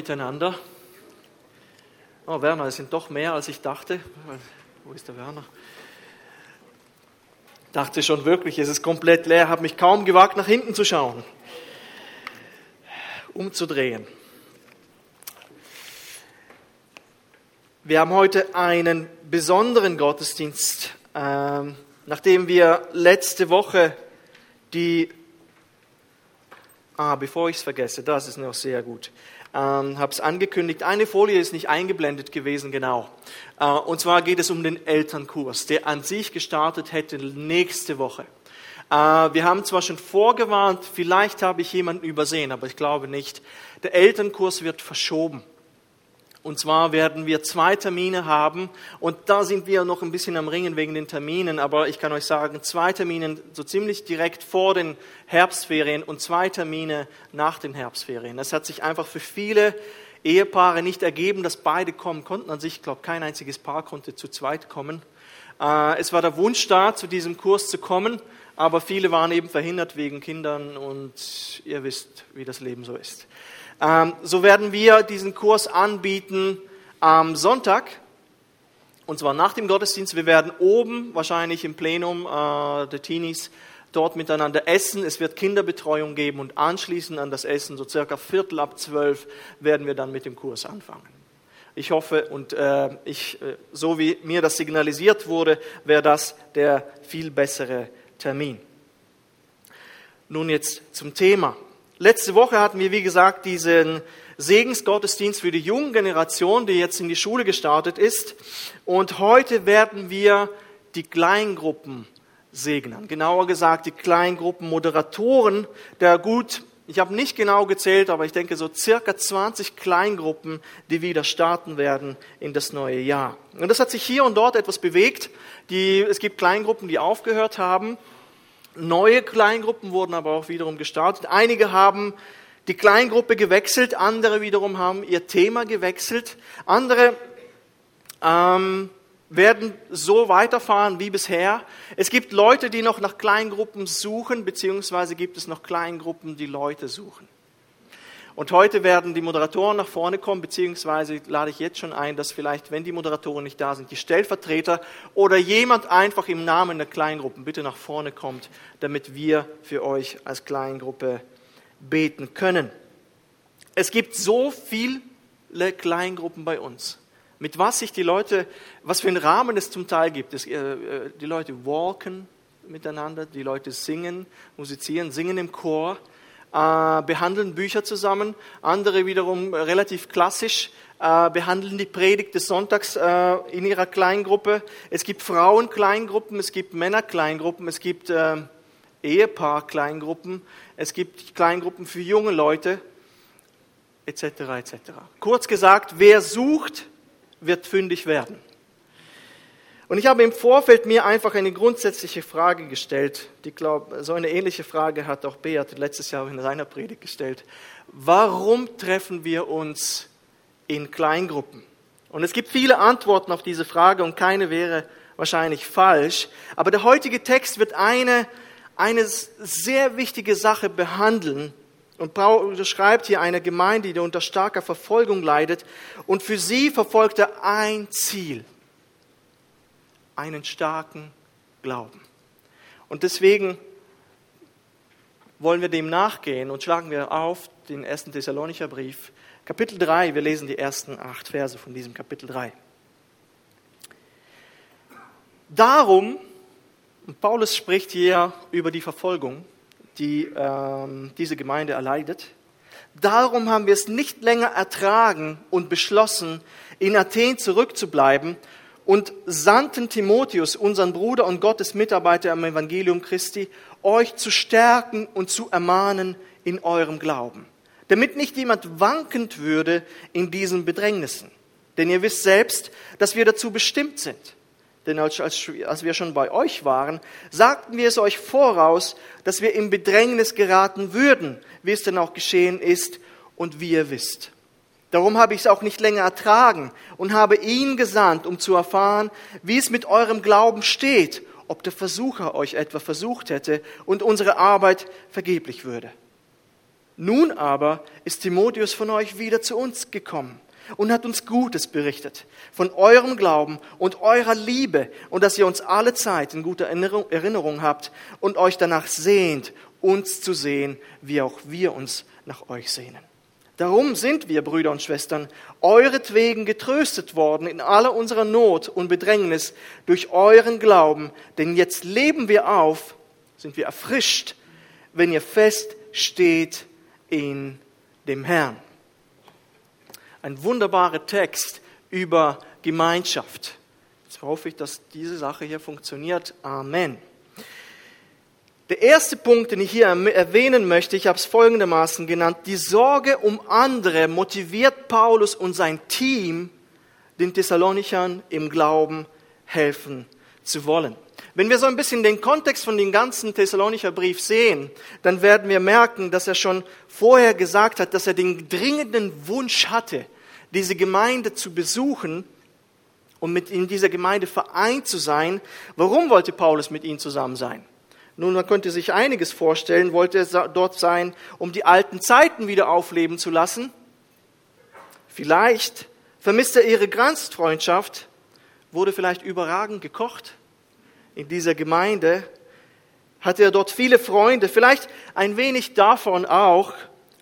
miteinander. Oh, Werner, es sind doch mehr, als ich dachte. Wo ist der Werner? Dachte schon wirklich, es ist komplett leer, habe mich kaum gewagt, nach hinten zu schauen, umzudrehen. Wir haben heute einen besonderen Gottesdienst, ähm, nachdem wir letzte Woche die, ah, bevor ich es vergesse, das ist noch sehr gut, ähm, habe es angekündigt, eine Folie ist nicht eingeblendet gewesen, genau. Äh, und zwar geht es um den Elternkurs, der an sich gestartet hätte nächste Woche. Äh, wir haben zwar schon vorgewarnt, vielleicht habe ich jemanden übersehen, aber ich glaube nicht. Der Elternkurs wird verschoben. Und zwar werden wir zwei Termine haben und da sind wir noch ein bisschen am Ringen wegen den Terminen, aber ich kann euch sagen, zwei Termine so ziemlich direkt vor den Herbstferien und zwei Termine nach den Herbstferien. Es hat sich einfach für viele Ehepaare nicht ergeben, dass beide kommen konnten. An sich, ich glaube, kein einziges Paar konnte zu zweit kommen. Äh, es war der Wunsch da, zu diesem Kurs zu kommen, aber viele waren eben verhindert wegen Kindern und ihr wisst, wie das Leben so ist. Ähm, so werden wir diesen Kurs anbieten am Sonntag, und zwar nach dem Gottesdienst. Wir werden oben, wahrscheinlich im Plenum äh, der Teenies, dort miteinander essen. Es wird Kinderbetreuung geben und anschließend an das Essen, so circa Viertel ab zwölf, werden wir dann mit dem Kurs anfangen. Ich hoffe und äh, ich, äh, so wie mir das signalisiert wurde, wäre das der viel bessere Termin. Nun jetzt zum Thema. Letzte Woche hatten wir, wie gesagt, diesen Segensgottesdienst für die junge Generation, die jetzt in die Schule gestartet ist. Und heute werden wir die Kleingruppen segnen. Genauer gesagt, die Kleingruppenmoderatoren der gut, ich habe nicht genau gezählt, aber ich denke so circa 20 Kleingruppen, die wieder starten werden in das neue Jahr. Und das hat sich hier und dort etwas bewegt. Die, es gibt Kleingruppen, die aufgehört haben. Neue Kleingruppen wurden aber auch wiederum gestartet. Einige haben die Kleingruppe gewechselt, andere wiederum haben ihr Thema gewechselt. Andere ähm, werden so weiterfahren wie bisher. Es gibt Leute, die noch nach Kleingruppen suchen, beziehungsweise gibt es noch Kleingruppen, die Leute suchen. Und heute werden die Moderatoren nach vorne kommen, beziehungsweise lade ich jetzt schon ein, dass vielleicht, wenn die Moderatoren nicht da sind, die Stellvertreter oder jemand einfach im Namen der Kleingruppen bitte nach vorne kommt, damit wir für euch als Kleingruppe beten können. Es gibt so viele Kleingruppen bei uns. Mit was sich die Leute, was für einen Rahmen es zum Teil gibt. Es, äh, äh die Leute walken miteinander, die Leute singen, musizieren, singen im Chor äh, behandeln Bücher zusammen, andere wiederum relativ klassisch äh, behandeln die Predigt des Sonntags äh, in ihrer Kleingruppe. Es gibt Frauenkleingruppen, es gibt Männerkleingruppen, es gibt äh, Ehepaar-Kleingruppen, es gibt Kleingruppen für junge Leute, etc. etc. Kurz gesagt, wer sucht, wird fündig werden. Und ich habe im Vorfeld mir einfach eine grundsätzliche Frage gestellt. Die glaube, so eine ähnliche Frage hat auch Beat letztes Jahr in seiner Predigt gestellt. Warum treffen wir uns in Kleingruppen? Und es gibt viele Antworten auf diese Frage und keine wäre wahrscheinlich falsch. Aber der heutige Text wird eine, eine sehr wichtige Sache behandeln. Und Paulus schreibt hier eine Gemeinde, die unter starker Verfolgung leidet. Und für sie verfolgt er ein Ziel einen starken Glauben. Und deswegen wollen wir dem nachgehen und schlagen wir auf den ersten Thessalonicher Brief, Kapitel 3. Wir lesen die ersten acht Verse von diesem Kapitel 3. Darum, und Paulus spricht hier über die Verfolgung, die ähm, diese Gemeinde erleidet, darum haben wir es nicht länger ertragen und beschlossen, in Athen zurückzubleiben und sandten Timotheus, unseren Bruder und Gottes Mitarbeiter am Evangelium Christi, euch zu stärken und zu ermahnen in eurem Glauben, damit nicht jemand wankend würde in diesen Bedrängnissen. Denn ihr wisst selbst, dass wir dazu bestimmt sind. Denn als, als wir schon bei euch waren, sagten wir es euch voraus, dass wir in Bedrängnis geraten würden, wie es denn auch geschehen ist und wie ihr wisst. Darum habe ich es auch nicht länger ertragen und habe ihn gesandt, um zu erfahren, wie es mit eurem Glauben steht, ob der Versucher euch etwa versucht hätte und unsere Arbeit vergeblich würde. Nun aber ist Timotheus von euch wieder zu uns gekommen und hat uns Gutes berichtet von eurem Glauben und eurer Liebe und dass ihr uns alle Zeit in guter Erinnerung habt und euch danach sehnt, uns zu sehen, wie auch wir uns nach euch sehnen. Darum sind wir, Brüder und Schwestern, euretwegen getröstet worden in aller unserer Not und Bedrängnis durch euren Glauben, denn jetzt leben wir auf, sind wir erfrischt, wenn ihr fest steht in dem Herrn. Ein wunderbarer Text über Gemeinschaft. Jetzt hoffe ich, dass diese Sache hier funktioniert. Amen. Der erste Punkt, den ich hier erwähnen möchte, ich habe es folgendermaßen genannt, die Sorge um andere motiviert Paulus und sein Team, den Thessalonichern im Glauben helfen zu wollen. Wenn wir so ein bisschen den Kontext von dem ganzen Thessalonicher Brief sehen, dann werden wir merken, dass er schon vorher gesagt hat, dass er den dringenden Wunsch hatte, diese Gemeinde zu besuchen und mit in dieser Gemeinde vereint zu sein. Warum wollte Paulus mit ihnen zusammen sein? Nun, man könnte sich einiges vorstellen, wollte er dort sein, um die alten Zeiten wieder aufleben zu lassen. Vielleicht vermisst er ihre Gastfreundschaft, wurde vielleicht überragend gekocht in dieser Gemeinde, hatte er dort viele Freunde, vielleicht ein wenig davon auch,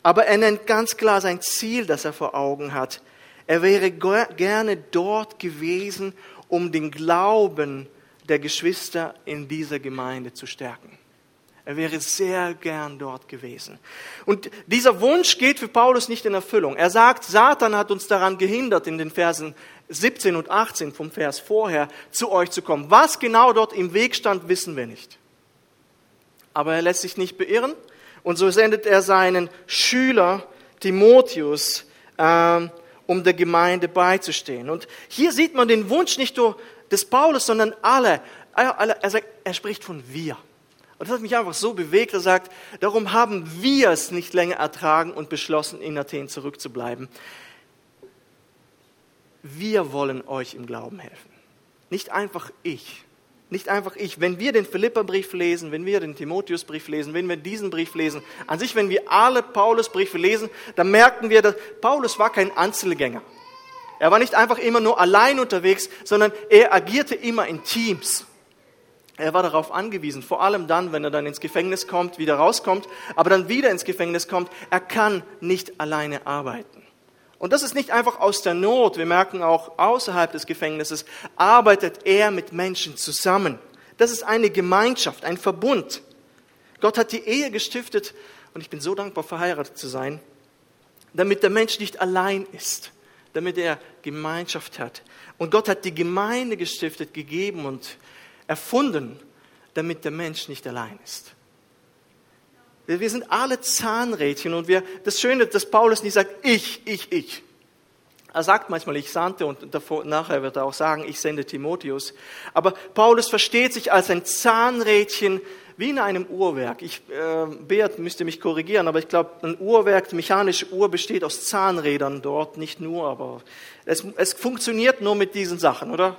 aber er nennt ganz klar sein Ziel, das er vor Augen hat. Er wäre gerne dort gewesen, um den Glauben der Geschwister in dieser Gemeinde zu stärken. Er wäre sehr gern dort gewesen. Und dieser Wunsch geht für Paulus nicht in Erfüllung. Er sagt, Satan hat uns daran gehindert, in den Versen 17 und 18 vom Vers vorher zu euch zu kommen. Was genau dort im Weg stand, wissen wir nicht. Aber er lässt sich nicht beirren und so sendet er seinen Schüler Timotheus, äh, um der Gemeinde beizustehen. Und hier sieht man den Wunsch nicht nur des Paulus, sondern alle. Er, sagt, er spricht von wir. Und das hat mich einfach so bewegt, er sagt, darum haben wir es nicht länger ertragen und beschlossen, in Athen zurückzubleiben. Wir wollen euch im Glauben helfen. Nicht einfach ich. Nicht einfach ich. Wenn wir den Philipperbrief lesen, wenn wir den Timotheusbrief lesen, wenn wir diesen Brief lesen, an sich, wenn wir alle Paulusbriefe lesen, dann merken wir, dass Paulus war kein Einzelgänger. Er war nicht einfach immer nur allein unterwegs, sondern er agierte immer in Teams. Er war darauf angewiesen, vor allem dann, wenn er dann ins Gefängnis kommt, wieder rauskommt, aber dann wieder ins Gefängnis kommt, er kann nicht alleine arbeiten. Und das ist nicht einfach aus der Not. Wir merken auch außerhalb des Gefängnisses arbeitet er mit Menschen zusammen. Das ist eine Gemeinschaft, ein Verbund. Gott hat die Ehe gestiftet und ich bin so dankbar, verheiratet zu sein, damit der Mensch nicht allein ist damit er Gemeinschaft hat. Und Gott hat die Gemeinde gestiftet, gegeben und erfunden, damit der Mensch nicht allein ist. Wir sind alle Zahnrädchen und wir, das Schöne, dass Paulus nicht sagt, ich, ich, ich. Er sagt manchmal, ich sandte und davor, nachher wird er auch sagen, ich sende Timotheus. Aber Paulus versteht sich als ein Zahnrädchen wie in einem Uhrwerk. Ich, äh, Beat müsste mich korrigieren, aber ich glaube, ein Uhrwerk, mechanische Uhr besteht aus Zahnrädern dort, nicht nur, aber es, es funktioniert nur mit diesen Sachen, oder?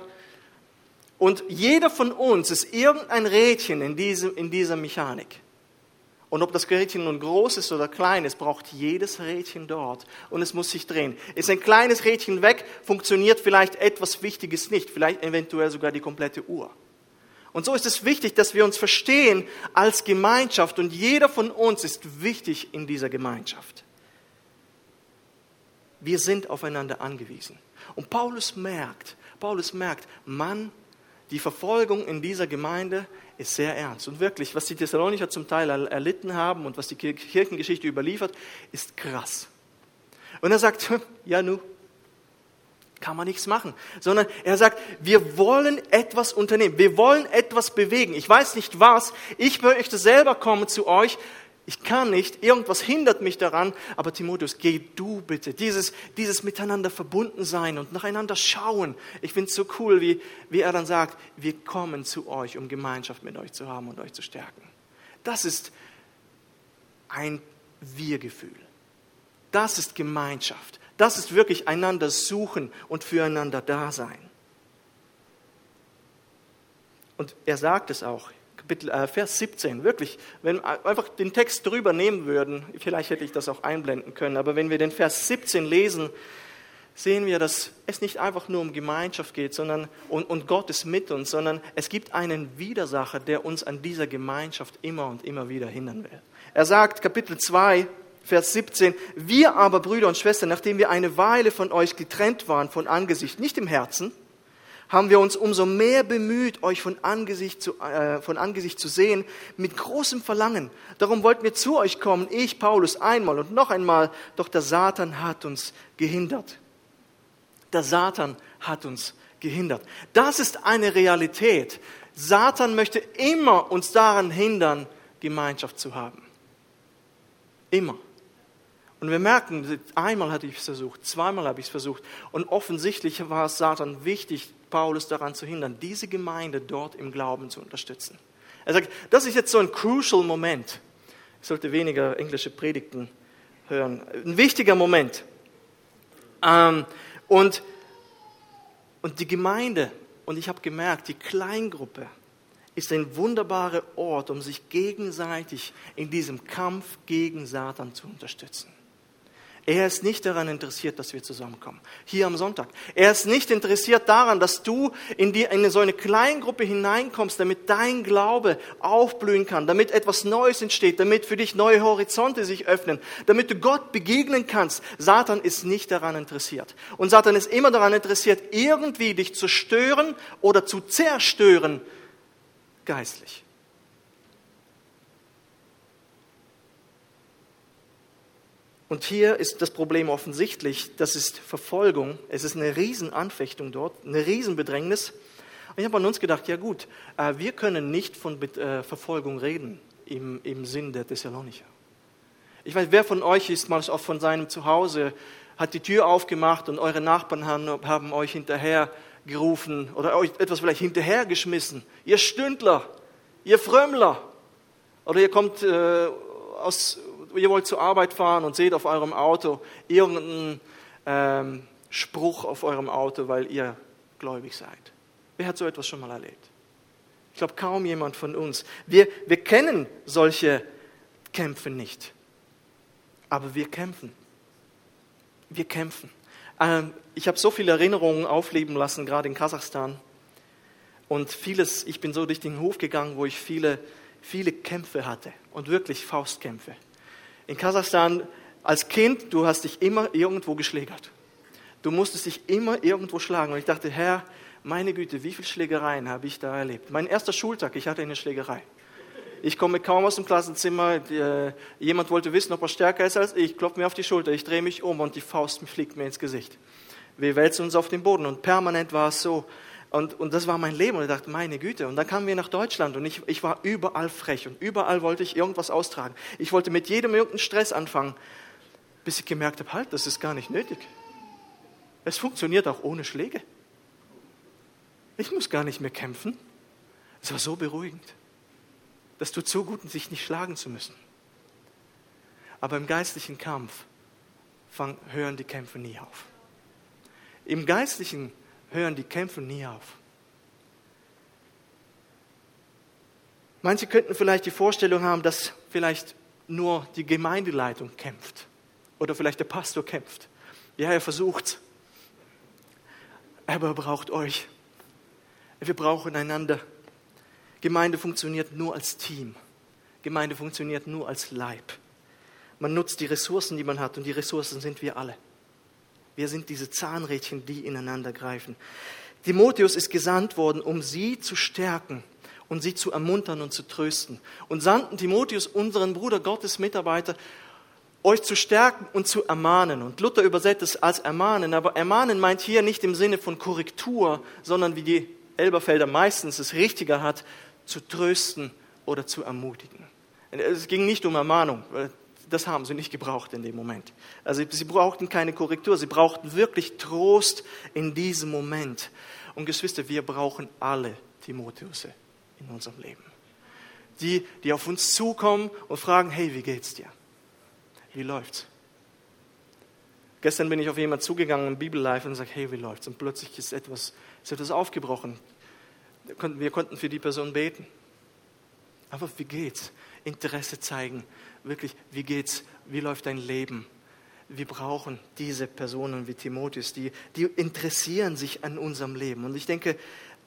Und jeder von uns ist irgendein Rädchen in, diesem, in dieser Mechanik. Und ob das Rädchen nun groß ist oder klein ist, braucht jedes Rädchen dort. Und es muss sich drehen. Ist ein kleines Rädchen weg, funktioniert vielleicht etwas Wichtiges nicht, vielleicht eventuell sogar die komplette Uhr. Und so ist es wichtig, dass wir uns verstehen als Gemeinschaft und jeder von uns ist wichtig in dieser Gemeinschaft. Wir sind aufeinander angewiesen. Und Paulus merkt, Paulus merkt, Mann, die Verfolgung in dieser Gemeinde ist sehr ernst. Und wirklich, was die Thessalonicher zum Teil erlitten haben und was die Kirchengeschichte überliefert, ist krass. Und er sagt, ja nu, kann man nichts machen, sondern er sagt, wir wollen etwas unternehmen, wir wollen etwas bewegen. Ich weiß nicht was, ich möchte selber kommen zu euch, ich kann nicht, irgendwas hindert mich daran, aber Timotheus, geh du bitte. Dieses, dieses miteinander verbunden sein und nacheinander schauen. Ich finde es so cool, wie, wie er dann sagt, wir kommen zu euch, um Gemeinschaft mit euch zu haben und euch zu stärken. Das ist ein Wir-Gefühl. Das ist Gemeinschaft. Das ist wirklich einander suchen und füreinander da sein. Und er sagt es auch äh, Vers 17, wirklich, wenn wir einfach den Text drüber nehmen würden, vielleicht hätte ich das auch einblenden können, aber wenn wir den Vers 17 lesen, sehen wir, dass es nicht einfach nur um Gemeinschaft geht sondern, und, und Gott ist mit uns, sondern es gibt einen Widersacher, der uns an dieser Gemeinschaft immer und immer wieder hindern will. Er sagt, Kapitel 2, Vers 17, wir aber, Brüder und Schwestern, nachdem wir eine Weile von euch getrennt waren von Angesicht, nicht im Herzen, haben wir uns umso mehr bemüht, euch von Angesicht, zu, äh, von Angesicht zu sehen, mit großem Verlangen. Darum wollten wir zu euch kommen, ich, Paulus, einmal und noch einmal, doch der Satan hat uns gehindert. Der Satan hat uns gehindert. Das ist eine Realität. Satan möchte immer uns daran hindern, Gemeinschaft zu haben. Immer. Und wir merken, einmal hatte ich es versucht, zweimal habe ich es versucht. Und offensichtlich war es Satan wichtig, Paulus daran zu hindern, diese Gemeinde dort im Glauben zu unterstützen. Er sagt, das ist jetzt so ein crucial Moment. Ich sollte weniger englische Predigten hören. Ein wichtiger Moment. Ähm, und, und die Gemeinde, und ich habe gemerkt, die Kleingruppe ist ein wunderbarer Ort, um sich gegenseitig in diesem Kampf gegen Satan zu unterstützen. Er ist nicht daran interessiert, dass wir zusammenkommen. Hier am Sonntag. Er ist nicht interessiert daran, dass du in, die, in so eine Kleingruppe hineinkommst, damit dein Glaube aufblühen kann, damit etwas Neues entsteht, damit für dich neue Horizonte sich öffnen, damit du Gott begegnen kannst. Satan ist nicht daran interessiert. Und Satan ist immer daran interessiert, irgendwie dich zu stören oder zu zerstören, geistlich. Und hier ist das Problem offensichtlich, das ist Verfolgung, es ist eine Riesenanfechtung dort, eine Riesenbedrängnis. Und ich habe an uns gedacht, ja gut, äh, wir können nicht von äh, Verfolgung reden im, im Sinn der Thessalonicher. Ich weiß, wer von euch ist mal auch von seinem Zuhause, hat die Tür aufgemacht und eure Nachbarn haben, haben euch hinterher gerufen oder euch etwas vielleicht hinterhergeschmissen. Ihr Stündler, ihr Frömmler. Oder ihr kommt äh, aus ihr wollt zur Arbeit fahren und seht auf eurem Auto irgendeinen ähm, Spruch auf eurem Auto, weil ihr gläubig seid. Wer hat so etwas schon mal erlebt? Ich glaube kaum jemand von uns. Wir, wir kennen solche Kämpfe nicht. Aber wir kämpfen. Wir kämpfen. Ähm, ich habe so viele Erinnerungen aufleben lassen, gerade in Kasachstan. Und vieles, ich bin so durch den Hof gegangen, wo ich viele, viele Kämpfe hatte und wirklich Faustkämpfe. In Kasachstan als Kind, du hast dich immer irgendwo geschlägert. Du musstest dich immer irgendwo schlagen. Und ich dachte, Herr, meine Güte, wie viele Schlägereien habe ich da erlebt? Mein erster Schultag, ich hatte eine Schlägerei. Ich komme kaum aus dem Klassenzimmer. Äh, jemand wollte wissen, ob er stärker ist als ich. Klopft mir auf die Schulter. Ich drehe mich um und die Faust fliegt mir ins Gesicht. Wir wälzen uns auf den Boden und permanent war es so. Und, und das war mein Leben. Und ich dachte, meine Güte. Und dann kamen wir nach Deutschland und ich, ich war überall frech und überall wollte ich irgendwas austragen. Ich wollte mit jedem irgendeinen Stress anfangen, bis ich gemerkt habe, halt, das ist gar nicht nötig. Es funktioniert auch ohne Schläge. Ich muss gar nicht mehr kämpfen. Es war so beruhigend. Das tut so gut, sich nicht schlagen zu müssen. Aber im geistlichen Kampf hören die Kämpfe nie auf. Im geistlichen Kampf hören die Kämpfe nie auf. Manche könnten vielleicht die Vorstellung haben, dass vielleicht nur die Gemeindeleitung kämpft oder vielleicht der Pastor kämpft. Ja, er versucht, aber er braucht euch. Wir brauchen einander. Gemeinde funktioniert nur als Team. Gemeinde funktioniert nur als Leib. Man nutzt die Ressourcen, die man hat, und die Ressourcen sind wir alle. Wir sind diese Zahnrädchen, die ineinander greifen. Timotheus ist gesandt worden, um sie zu stärken und sie zu ermuntern und zu trösten. Und sandten Timotheus, unseren Bruder Gottes Mitarbeiter, euch zu stärken und zu ermahnen. Und Luther übersetzt es als ermahnen, aber ermahnen meint hier nicht im Sinne von Korrektur, sondern wie die Elberfelder meistens es richtiger hat, zu trösten oder zu ermutigen. Es ging nicht um Ermahnung das haben sie nicht gebraucht in dem Moment. Also sie brauchten keine Korrektur, sie brauchten wirklich Trost in diesem Moment. Und Geschwister, wir brauchen alle Timotheus in unserem Leben. Die, die auf uns zukommen und fragen, hey, wie geht's dir? Wie läuft's? Gestern bin ich auf jemanden zugegangen im Bibellife und sage, hey, wie läuft's? Und plötzlich ist etwas, ist etwas aufgebrochen. Wir konnten für die Person beten. Aber wie geht's? Interesse zeigen. Wirklich, wie geht's? Wie läuft dein Leben? Wir brauchen diese Personen wie Timotheus, die, die interessieren sich an unserem Leben. Und ich denke,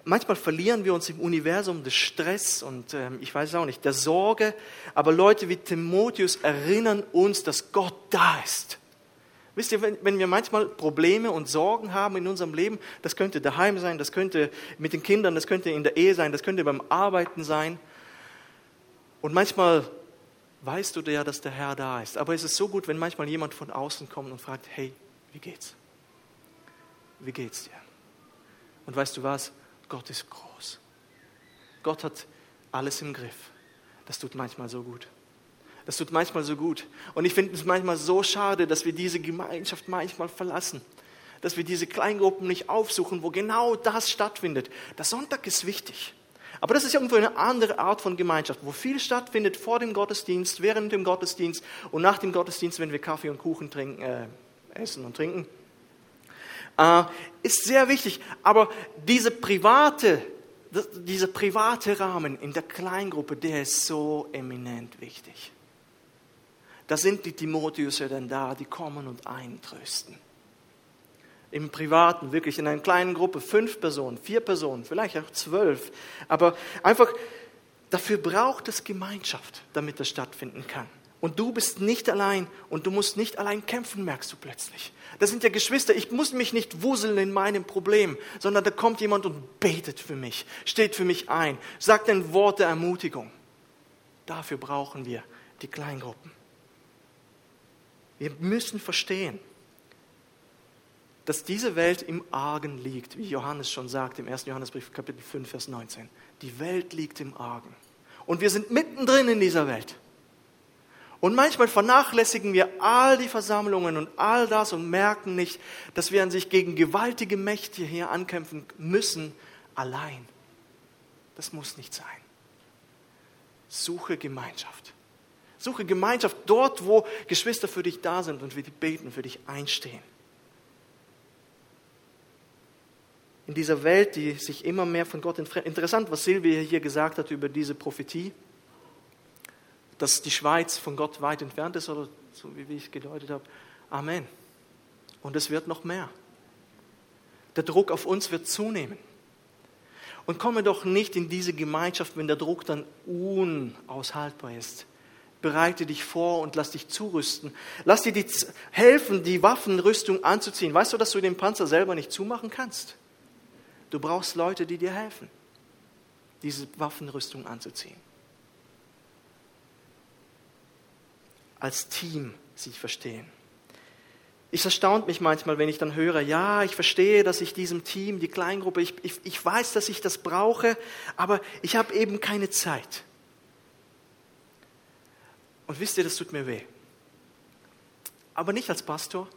manchmal verlieren wir uns im Universum des Stress und ähm, ich weiß auch nicht, der Sorge. Aber Leute wie Timotheus erinnern uns, dass Gott da ist. Wisst ihr, wenn, wenn wir manchmal Probleme und Sorgen haben in unserem Leben, das könnte daheim sein, das könnte mit den Kindern, das könnte in der Ehe sein, das könnte beim Arbeiten sein. Und manchmal weißt du ja, dass der Herr da ist. Aber es ist so gut, wenn manchmal jemand von außen kommt und fragt, hey, wie geht's? Wie geht's dir? Und weißt du was? Gott ist groß. Gott hat alles im Griff. Das tut manchmal so gut. Das tut manchmal so gut. Und ich finde es manchmal so schade, dass wir diese Gemeinschaft manchmal verlassen. Dass wir diese Kleingruppen nicht aufsuchen, wo genau das stattfindet. Der Sonntag ist wichtig. Aber das ist irgendwo eine andere Art von Gemeinschaft, wo viel stattfindet vor dem Gottesdienst, während dem Gottesdienst und nach dem Gottesdienst, wenn wir Kaffee und Kuchen trinken, äh, essen und trinken. Äh, ist sehr wichtig. Aber diese private, dieser private Rahmen in der Kleingruppe, der ist so eminent wichtig. Da sind die Timotheus ja dann da, die kommen und eintrösten. Im Privaten, wirklich in einer kleinen Gruppe, fünf Personen, vier Personen, vielleicht auch zwölf. Aber einfach, dafür braucht es Gemeinschaft, damit das stattfinden kann. Und du bist nicht allein und du musst nicht allein kämpfen, merkst du plötzlich. Das sind ja Geschwister. Ich muss mich nicht wuseln in meinem Problem, sondern da kommt jemand und betet für mich, steht für mich ein, sagt ein Wort der Ermutigung. Dafür brauchen wir die Kleingruppen. Wir müssen verstehen, dass diese Welt im Argen liegt, wie Johannes schon sagt im 1. Johannesbrief Kapitel 5, Vers 19. Die Welt liegt im Argen. Und wir sind mittendrin in dieser Welt. Und manchmal vernachlässigen wir all die Versammlungen und all das und merken nicht, dass wir an sich gegen gewaltige Mächte hier ankämpfen müssen, allein. Das muss nicht sein. Suche Gemeinschaft. Suche Gemeinschaft dort, wo Geschwister für dich da sind und wir beten, für dich einstehen. In dieser Welt, die sich immer mehr von Gott entfernt. Interessant, was Silvia hier gesagt hat über diese Prophetie, dass die Schweiz von Gott weit entfernt ist, oder so wie ich es gedeutet habe. Amen. Und es wird noch mehr. Der Druck auf uns wird zunehmen. Und komme doch nicht in diese Gemeinschaft, wenn der Druck dann unaushaltbar ist bereite dich vor und lass dich zurüsten. Lass dir die, helfen, die Waffenrüstung anzuziehen. Weißt du, dass du den Panzer selber nicht zumachen kannst? Du brauchst Leute, die dir helfen, diese Waffenrüstung anzuziehen. Als Team sich verstehen. Ich erstaunt mich manchmal, wenn ich dann höre, ja, ich verstehe, dass ich diesem Team, die Kleingruppe, ich, ich, ich weiß, dass ich das brauche, aber ich habe eben keine Zeit. Und wisst ihr, das tut mir weh. Aber nicht als Pastor,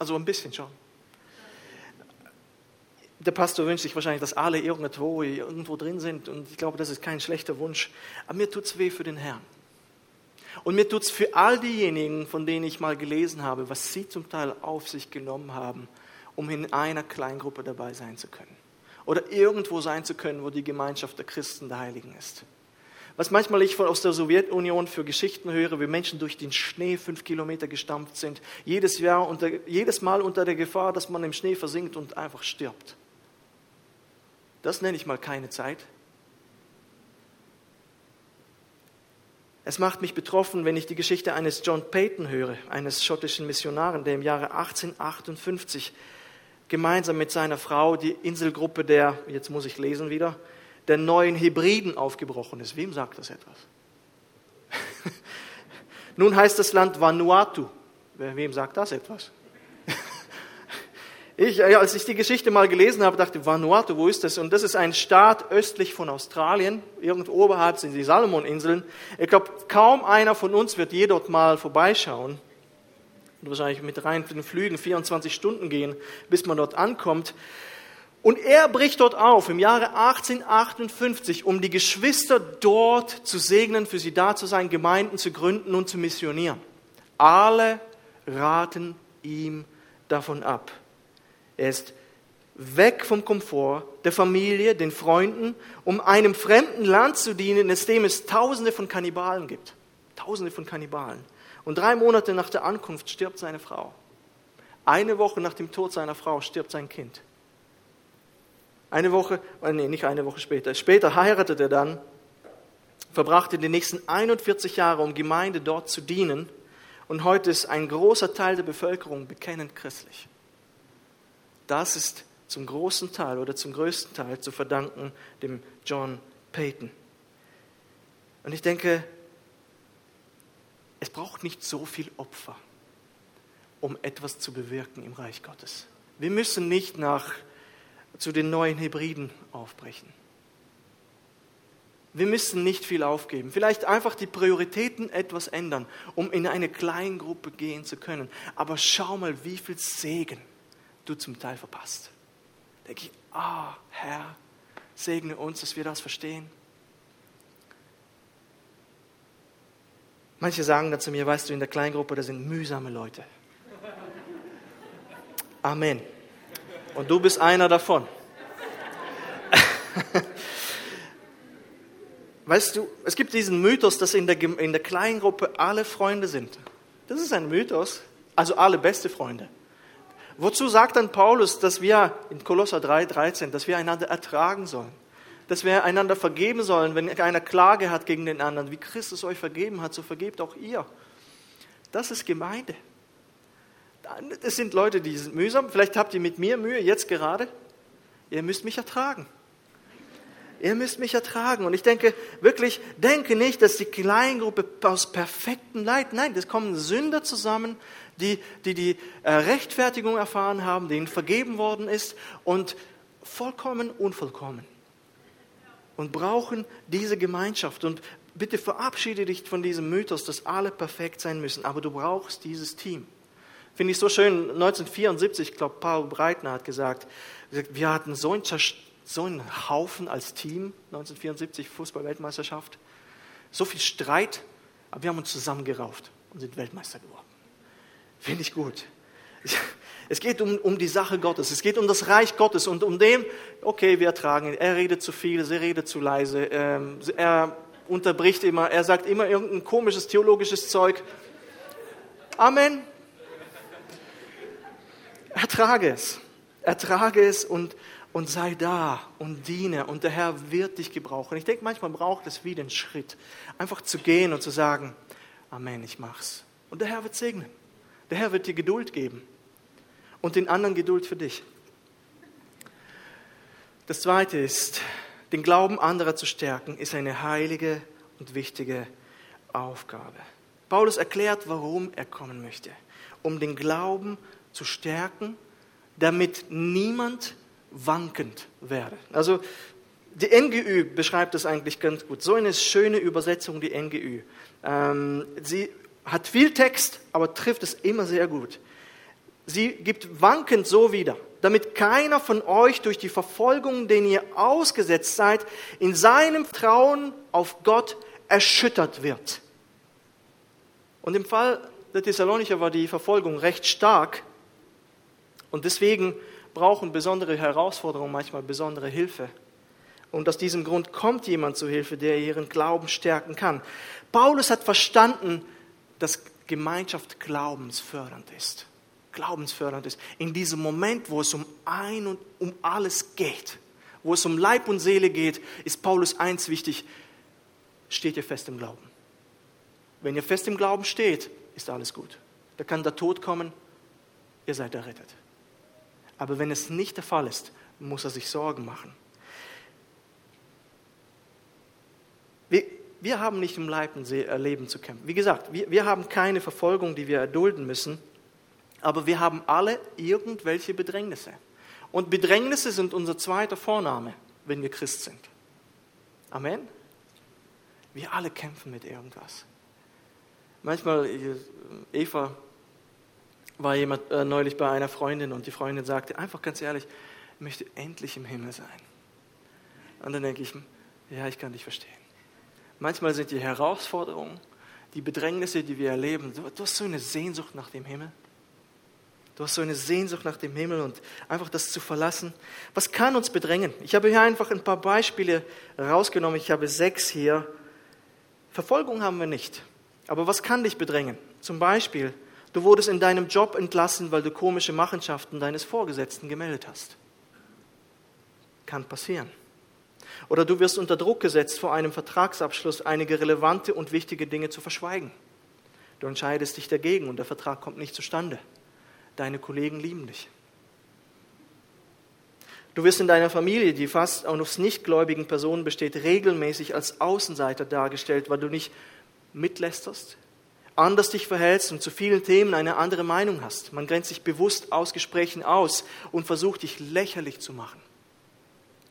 also ein bisschen schon. Der Pastor wünscht sich wahrscheinlich, dass alle irgendwo, irgendwo drin sind und ich glaube, das ist kein schlechter Wunsch. Aber mir tut es weh für den Herrn. Und mir tut es für all diejenigen, von denen ich mal gelesen habe, was sie zum Teil auf sich genommen haben, um in einer Kleingruppe dabei sein zu können. Oder irgendwo sein zu können, wo die Gemeinschaft der Christen der Heiligen ist. Was manchmal ich aus der Sowjetunion für Geschichten höre, wie Menschen durch den Schnee fünf Kilometer gestampft sind, jedes Jahr unter, jedes Mal unter der Gefahr, dass man im Schnee versinkt und einfach stirbt. Das nenne ich mal keine Zeit. Es macht mich betroffen, wenn ich die Geschichte eines John Payton höre, eines schottischen Missionaren, der im Jahre 1858 gemeinsam mit seiner Frau die Inselgruppe der, jetzt muss ich lesen wieder, der neuen Hebriden aufgebrochen ist. Wem sagt das etwas? Nun heißt das Land Vanuatu. Wem sagt das etwas? Ich, als ich die Geschichte mal gelesen habe, dachte, Vanuatu, wo ist das? Und das ist ein Staat östlich von Australien, irgendwo oberhalb sind die Salomoninseln. Ich glaube, kaum einer von uns wird je dort mal vorbeischauen. Und wahrscheinlich mit rein den Flügen 24 Stunden gehen, bis man dort ankommt. Und er bricht dort auf im Jahre 1858, um die Geschwister dort zu segnen, für sie da zu sein, Gemeinden zu gründen und zu missionieren. Alle raten ihm davon ab. Er ist weg vom Komfort, der Familie, den Freunden, um einem fremden Land zu dienen, in dem es Tausende von Kannibalen gibt. Tausende von Kannibalen. Und drei Monate nach der Ankunft stirbt seine Frau. Eine Woche nach dem Tod seiner Frau stirbt sein Kind. Eine Woche, äh, nee, nicht eine Woche später. Später heiratet er dann, verbrachte die nächsten 41 Jahre, um Gemeinde dort zu dienen. Und heute ist ein großer Teil der Bevölkerung bekennend christlich. Das ist zum großen Teil oder zum größten Teil zu verdanken dem John Payton. Und ich denke, es braucht nicht so viel Opfer, um etwas zu bewirken im Reich Gottes. Wir müssen nicht nach zu den neuen Hebriden aufbrechen. Wir müssen nicht viel aufgeben. Vielleicht einfach die Prioritäten etwas ändern, um in eine Kleingruppe gehen zu können. Aber schau mal, wie viel Segen du zum Teil verpasst. Denke ich, ah, Herr, segne uns, dass wir das verstehen. Manche sagen dann zu mir, weißt du, in der Kleingruppe, da sind mühsame Leute. Amen. Und du bist einer davon. Weißt du, es gibt diesen Mythos, dass in der, in der Kleingruppe alle Freunde sind. Das ist ein Mythos, also alle beste Freunde. Wozu sagt dann Paulus, dass wir in Kolosser 3, 13, dass wir einander ertragen sollen? Dass wir einander vergeben sollen, wenn einer Klage hat gegen den anderen. Wie Christus euch vergeben hat, so vergebt auch ihr. Das ist Gemeinde. Das sind Leute, die sind mühsam. Vielleicht habt ihr mit mir Mühe, jetzt gerade. Ihr müsst mich ertragen. Ihr müsst mich ertragen. Und ich denke wirklich, denke nicht, dass die Kleingruppe aus perfekten Leid, nein, das kommen Sünder zusammen, die die, die äh, Rechtfertigung erfahren haben, denen vergeben worden ist und vollkommen unvollkommen. Und brauchen diese Gemeinschaft. Und bitte verabschiede dich von diesem Mythos, dass alle perfekt sein müssen. Aber du brauchst dieses Team. Finde ich so schön, 1974, ich glaube, Paul Breitner hat gesagt, wir hatten so ein, so einen Haufen als Team, 1974 Fußball-Weltmeisterschaft, so viel Streit, aber wir haben uns zusammengerauft und sind Weltmeister geworden. Finde ich gut. Es geht um, um die Sache Gottes, es geht um das Reich Gottes und um dem, okay, wir ertragen ihn. Er redet zu viel, sie redet zu leise, ähm, er unterbricht immer, er sagt immer irgendein komisches theologisches Zeug. Amen. Ertrage es. Ertrage es und, und sei da und diene und der Herr wird dich gebrauchen. Ich denke, manchmal braucht es wieder einen Schritt, einfach zu gehen und zu sagen, Amen, ich mach's. Und der Herr wird segnen. Der Herr wird dir Geduld geben und den anderen Geduld für dich. Das Zweite ist, den Glauben anderer zu stärken, ist eine heilige und wichtige Aufgabe. Paulus erklärt, warum er kommen möchte, um den Glauben zu stärken, damit niemand wankend werde. Also die NGÜ beschreibt das eigentlich ganz gut. So eine schöne Übersetzung, die NGÜ. Ähm, sie hat viel Text, aber trifft es immer sehr gut. Sie gibt wankend so wieder, damit keiner von euch durch die Verfolgung, den ihr ausgesetzt seid, in seinem Trauen auf Gott erschüttert wird. Und im Fall der Thessalonicher war die Verfolgung recht stark und deswegen brauchen besondere Herausforderungen manchmal besondere Hilfe. Und aus diesem Grund kommt jemand zu Hilfe, der ihren Glauben stärken kann. Paulus hat verstanden, dass Gemeinschaft glaubensfördernd ist. Glaubensfördernd ist. In diesem Moment, wo es um ein und um alles geht, wo es um Leib und Seele geht, ist Paulus eins wichtig, steht ihr fest im Glauben. Wenn ihr fest im Glauben steht, ist alles gut. Da kann der Tod kommen, ihr seid errettet. Aber wenn es nicht der Fall ist, muss er sich Sorgen machen. Wir, wir haben nicht im Leib und äh, Leben zu kämpfen. Wie gesagt, wir, wir haben keine Verfolgung, die wir erdulden müssen, aber wir haben alle irgendwelche Bedrängnisse. Und Bedrängnisse sind unser zweiter Vorname, wenn wir Christ sind. Amen. Wir alle kämpfen mit irgendwas. Manchmal, Eva war jemand äh, neulich bei einer Freundin und die Freundin sagte einfach ganz ehrlich, ich möchte endlich im Himmel sein. Und dann denke ich, ja, ich kann dich verstehen. Manchmal sind die Herausforderungen, die Bedrängnisse, die wir erleben, du hast so eine Sehnsucht nach dem Himmel. Du hast so eine Sehnsucht nach dem Himmel und einfach das zu verlassen. Was kann uns bedrängen? Ich habe hier einfach ein paar Beispiele rausgenommen. Ich habe sechs hier. Verfolgung haben wir nicht. Aber was kann dich bedrängen? Zum Beispiel, du wurdest in deinem Job entlassen, weil du komische Machenschaften deines Vorgesetzten gemeldet hast. Kann passieren. Oder du wirst unter Druck gesetzt, vor einem Vertragsabschluss einige relevante und wichtige Dinge zu verschweigen. Du entscheidest dich dagegen und der Vertrag kommt nicht zustande. Deine Kollegen lieben dich. Du wirst in deiner Familie, die fast aus nichtgläubigen Personen besteht, regelmäßig als Außenseiter dargestellt, weil du nicht mitlästerst, anders dich verhältst und zu vielen Themen eine andere Meinung hast. Man grenzt sich bewusst aus Gesprächen aus und versucht dich lächerlich zu machen.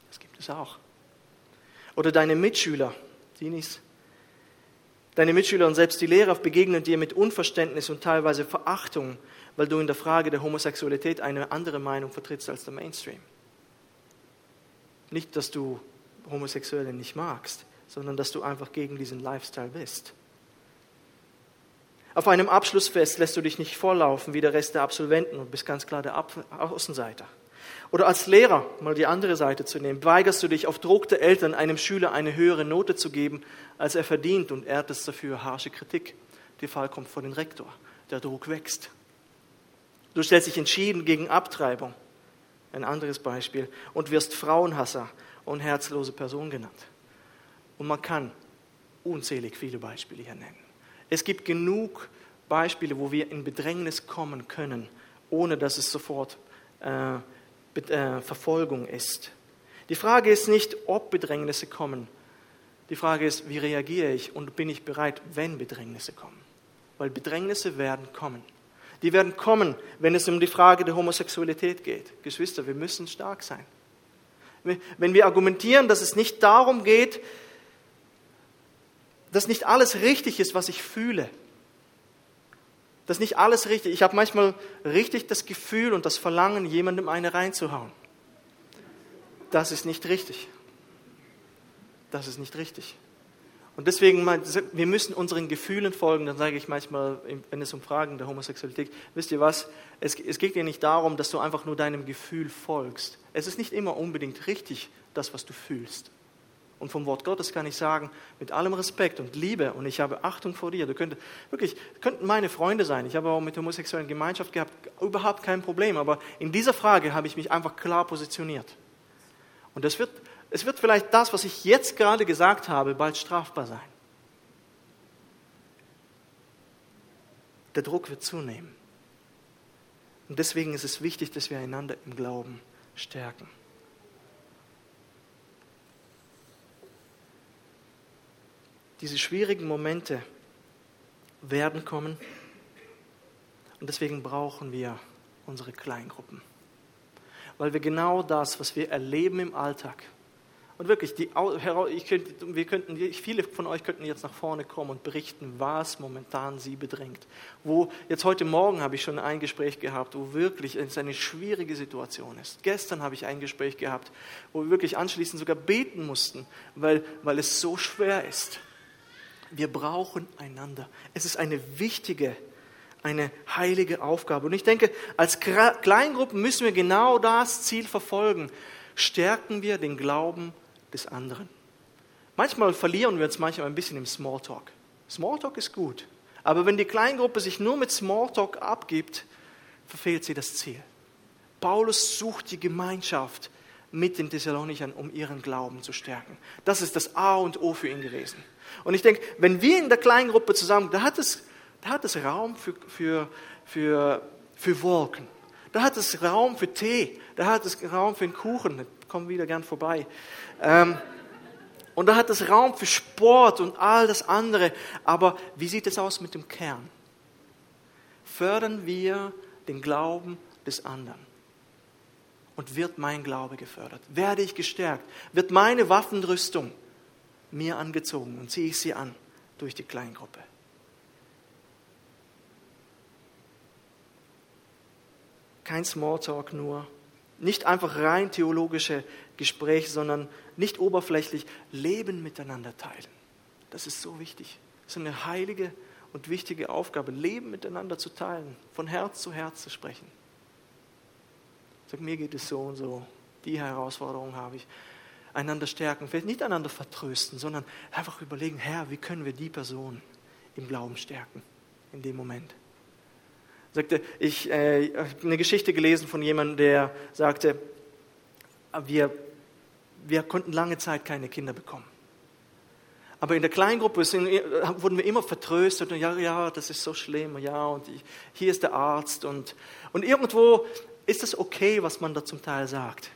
Das gibt es auch. Oder deine Mitschüler, Dinis, deine Mitschüler und selbst die Lehrer begegnen dir mit Unverständnis und teilweise Verachtung, weil du in der Frage der Homosexualität eine andere Meinung vertrittst als der Mainstream. Nicht, dass du Homosexuelle nicht magst, sondern dass du einfach gegen diesen Lifestyle bist. Auf einem Abschlussfest lässt du dich nicht vorlaufen wie der Rest der Absolventen und bist ganz klar der Außenseiter. Oder als Lehrer, mal die andere Seite zu nehmen, weigerst du dich auf Druck der Eltern, einem Schüler eine höhere Note zu geben, als er verdient und erntest dafür harsche Kritik. Der Fall kommt vor den Rektor. Der Druck wächst. Du stellst dich entschieden gegen Abtreibung. Ein anderes Beispiel. Und wirst Frauenhasser und herzlose Person genannt. Und man kann unzählig viele Beispiele hier nennen. Es gibt genug Beispiele, wo wir in Bedrängnis kommen können, ohne dass es sofort äh, Verfolgung ist. Die Frage ist nicht, ob Bedrängnisse kommen. Die Frage ist, wie reagiere ich und bin ich bereit, wenn Bedrängnisse kommen? Weil Bedrängnisse werden kommen. Die werden kommen, wenn es um die Frage der Homosexualität geht. Geschwister, wir müssen stark sein. Wenn wir argumentieren, dass es nicht darum geht, dass nicht alles richtig ist, was ich fühle, das ist nicht alles richtig. Ich habe manchmal richtig das Gefühl und das Verlangen, jemandem eine reinzuhauen. Das ist nicht richtig. Das ist nicht richtig. Und deswegen, wir müssen unseren Gefühlen folgen. Dann sage ich manchmal, wenn es um Fragen der Homosexualität geht, wisst ihr was, es, es geht dir nicht darum, dass du einfach nur deinem Gefühl folgst. Es ist nicht immer unbedingt richtig, das, was du fühlst. Und vom Wort Gottes kann ich sagen, mit allem Respekt und Liebe und ich habe Achtung vor dir. Du könntest wirklich, könnten meine Freunde sein. Ich habe auch mit der homosexuellen Gemeinschaft gehabt, überhaupt kein Problem. Aber in dieser Frage habe ich mich einfach klar positioniert. Und es wird, es wird vielleicht das, was ich jetzt gerade gesagt habe, bald strafbar sein. Der Druck wird zunehmen. Und deswegen ist es wichtig, dass wir einander im Glauben stärken. Diese schwierigen Momente werden kommen und deswegen brauchen wir unsere Kleingruppen. Weil wir genau das, was wir erleben im Alltag, und wirklich, die, könnte, wir könnten, viele von euch könnten jetzt nach vorne kommen und berichten, was momentan sie bedrängt. Wo, jetzt heute Morgen habe ich schon ein Gespräch gehabt, wo wirklich es eine schwierige Situation ist. Gestern habe ich ein Gespräch gehabt, wo wir wirklich anschließend sogar beten mussten, weil, weil es so schwer ist. Wir brauchen einander. Es ist eine wichtige, eine heilige Aufgabe. Und ich denke, als Kleingruppen müssen wir genau das Ziel verfolgen. Stärken wir den Glauben des anderen. Manchmal verlieren wir uns manchmal ein bisschen im Smalltalk. Smalltalk ist gut. Aber wenn die Kleingruppe sich nur mit Smalltalk abgibt, verfehlt sie das Ziel. Paulus sucht die Gemeinschaft mit den Thessalonichern, um ihren Glauben zu stärken. Das ist das A und O für ihn gewesen. Und ich denke, wenn wir in der kleinen Gruppe zusammen, da hat es, da hat es Raum für, für, für, für Wolken. Da hat es Raum für Tee. Da hat es Raum für einen Kuchen. Ich komme wieder gern vorbei. Ähm, und da hat es Raum für Sport und all das andere. Aber wie sieht es aus mit dem Kern? Fördern wir den Glauben des anderen? Und wird mein Glaube gefördert? Werde ich gestärkt? Wird meine Waffenrüstung mir angezogen und ziehe ich sie an durch die Kleingruppe. Kein Smalltalk nur, nicht einfach rein theologische Gespräche, sondern nicht oberflächlich Leben miteinander teilen. Das ist so wichtig. Das ist eine heilige und wichtige Aufgabe, Leben miteinander zu teilen, von Herz zu Herz zu sprechen. Sag, mir geht es so und so. Die Herausforderung habe ich. Einander stärken, vielleicht nicht einander vertrösten, sondern einfach überlegen, Herr, wie können wir die Person im Glauben stärken in dem Moment. Sagte, ich äh, habe eine Geschichte gelesen von jemandem, der sagte, wir, wir konnten lange Zeit keine Kinder bekommen. Aber in der Kleingruppe sind, wurden wir immer vertröstet und ja, ja, das ist so schlimm, ja, und ich, hier ist der Arzt und, und irgendwo ist es okay, was man da zum Teil sagt.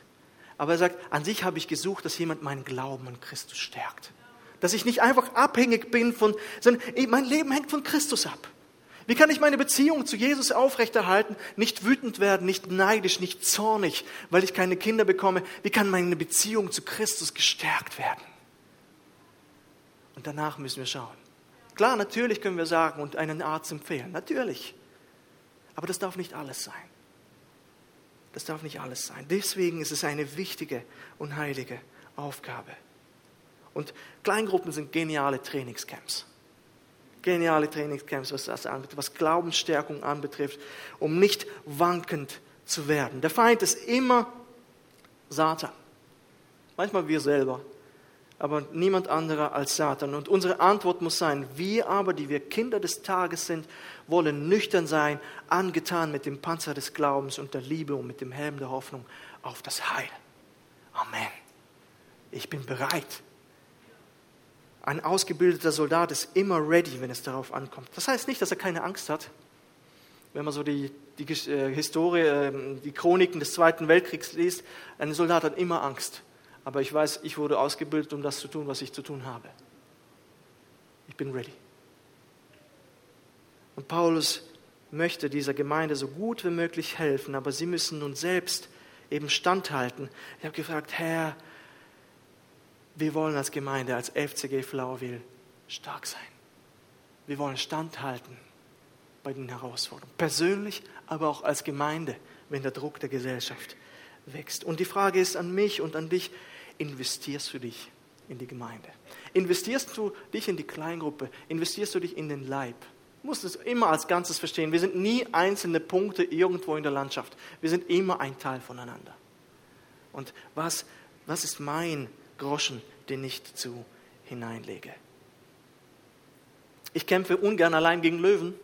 Aber er sagt, an sich habe ich gesucht, dass jemand meinen Glauben an Christus stärkt. Dass ich nicht einfach abhängig bin von, sondern mein Leben hängt von Christus ab. Wie kann ich meine Beziehung zu Jesus aufrechterhalten, nicht wütend werden, nicht neidisch, nicht zornig, weil ich keine Kinder bekomme? Wie kann meine Beziehung zu Christus gestärkt werden? Und danach müssen wir schauen. Klar, natürlich können wir sagen und einen Arzt empfehlen, natürlich. Aber das darf nicht alles sein. Das darf nicht alles sein. Deswegen ist es eine wichtige und heilige Aufgabe. Und Kleingruppen sind geniale Trainingscamps. Geniale Trainingscamps, was das anbetrifft, was Glaubensstärkung anbetrifft, um nicht wankend zu werden. Der Feind ist immer Satan. Manchmal wir selber, aber niemand anderer als Satan. Und unsere Antwort muss sein, wir aber, die wir Kinder des Tages sind, wollen nüchtern sein, angetan mit dem Panzer des Glaubens und der Liebe und mit dem Helm der Hoffnung auf das Heil. Amen. Ich bin bereit. Ein ausgebildeter Soldat ist immer ready, wenn es darauf ankommt. Das heißt nicht, dass er keine Angst hat. Wenn man so die, die äh, Historie, ähm, die Chroniken des Zweiten Weltkriegs liest, ein Soldat hat immer Angst aber ich weiß, ich wurde ausgebildet, um das zu tun, was ich zu tun habe. Ich bin ready. Und Paulus möchte dieser Gemeinde so gut wie möglich helfen, aber sie müssen nun selbst eben standhalten. Ich habe gefragt, Herr, wir wollen als Gemeinde, als FCG Flauwil stark sein. Wir wollen standhalten bei den Herausforderungen. Persönlich, aber auch als Gemeinde, wenn der Druck der Gesellschaft wächst. Und die Frage ist an mich und an dich, investierst du dich in die Gemeinde? Investierst du dich in die Kleingruppe? Investierst du dich in den Leib? Du musst es immer als Ganzes verstehen. Wir sind nie einzelne Punkte irgendwo in der Landschaft. Wir sind immer ein Teil voneinander. Und was, was ist mein Groschen, den ich zu hineinlege? Ich kämpfe ungern allein gegen Löwen.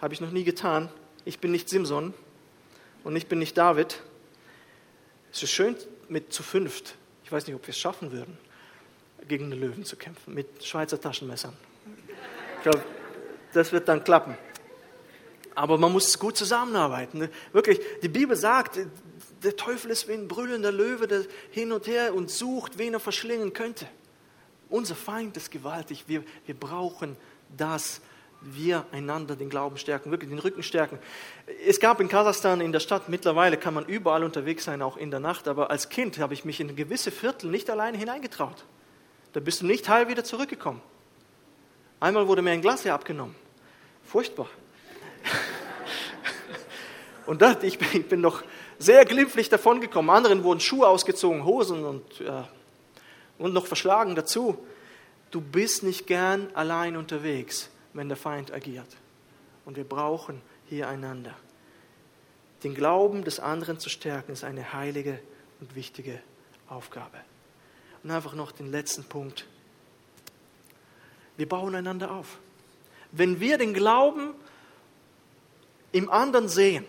Habe ich noch nie getan. Ich bin nicht Simson und ich bin nicht David. Es ist schön mit zu fünft ich weiß nicht, ob wir es schaffen würden, gegen einen Löwen zu kämpfen mit Schweizer Taschenmessern. Ich glaube, das wird dann klappen. Aber man muss gut zusammenarbeiten. Ne? Wirklich, die Bibel sagt, der Teufel ist wie ein brüllender Löwe, der hin und her und sucht, wen er verschlingen könnte. Unser Feind ist gewaltig. Wir, wir brauchen das wir einander den Glauben stärken, wirklich den Rücken stärken. Es gab in Kasachstan in der Stadt, mittlerweile kann man überall unterwegs sein, auch in der Nacht, aber als Kind habe ich mich in gewisse Viertel nicht alleine hineingetraut. Da bist du nicht heil wieder zurückgekommen. Einmal wurde mir ein Glas hier abgenommen. Furchtbar. Und da, ich, bin, ich bin noch sehr glimpflich davongekommen. Anderen wurden Schuhe ausgezogen, Hosen und, ja, und noch verschlagen dazu. Du bist nicht gern allein unterwegs wenn der Feind agiert. Und wir brauchen hier einander. Den Glauben des anderen zu stärken, ist eine heilige und wichtige Aufgabe. Und einfach noch den letzten Punkt. Wir bauen einander auf. Wenn wir den Glauben im anderen sehen,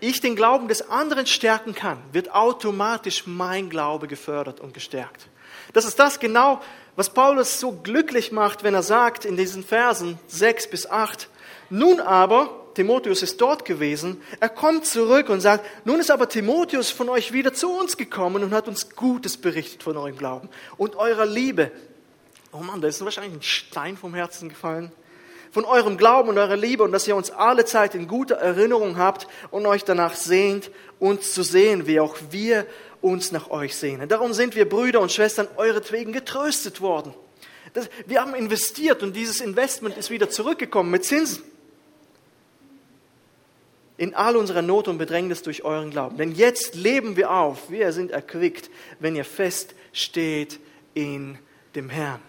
ich den Glauben des anderen stärken kann, wird automatisch mein Glaube gefördert und gestärkt. Das ist das genau, was Paulus so glücklich macht, wenn er sagt in diesen Versen 6 bis 8, nun aber, Timotheus ist dort gewesen, er kommt zurück und sagt, nun ist aber Timotheus von euch wieder zu uns gekommen und hat uns Gutes berichtet von eurem Glauben und eurer Liebe. Oh Mann, da ist wahrscheinlich ein Stein vom Herzen gefallen. Von eurem Glauben und eurer Liebe und dass ihr uns alle Zeit in guter Erinnerung habt und euch danach sehnt, uns zu sehen, wie auch wir uns nach euch sehnen. Darum sind wir Brüder und Schwestern euretwegen getröstet worden. Das, wir haben investiert und dieses Investment ist wieder zurückgekommen mit Zinsen. In all unserer Not und Bedrängnis durch euren Glauben. Denn jetzt leben wir auf, wir sind erquickt, wenn ihr fest steht in dem Herrn.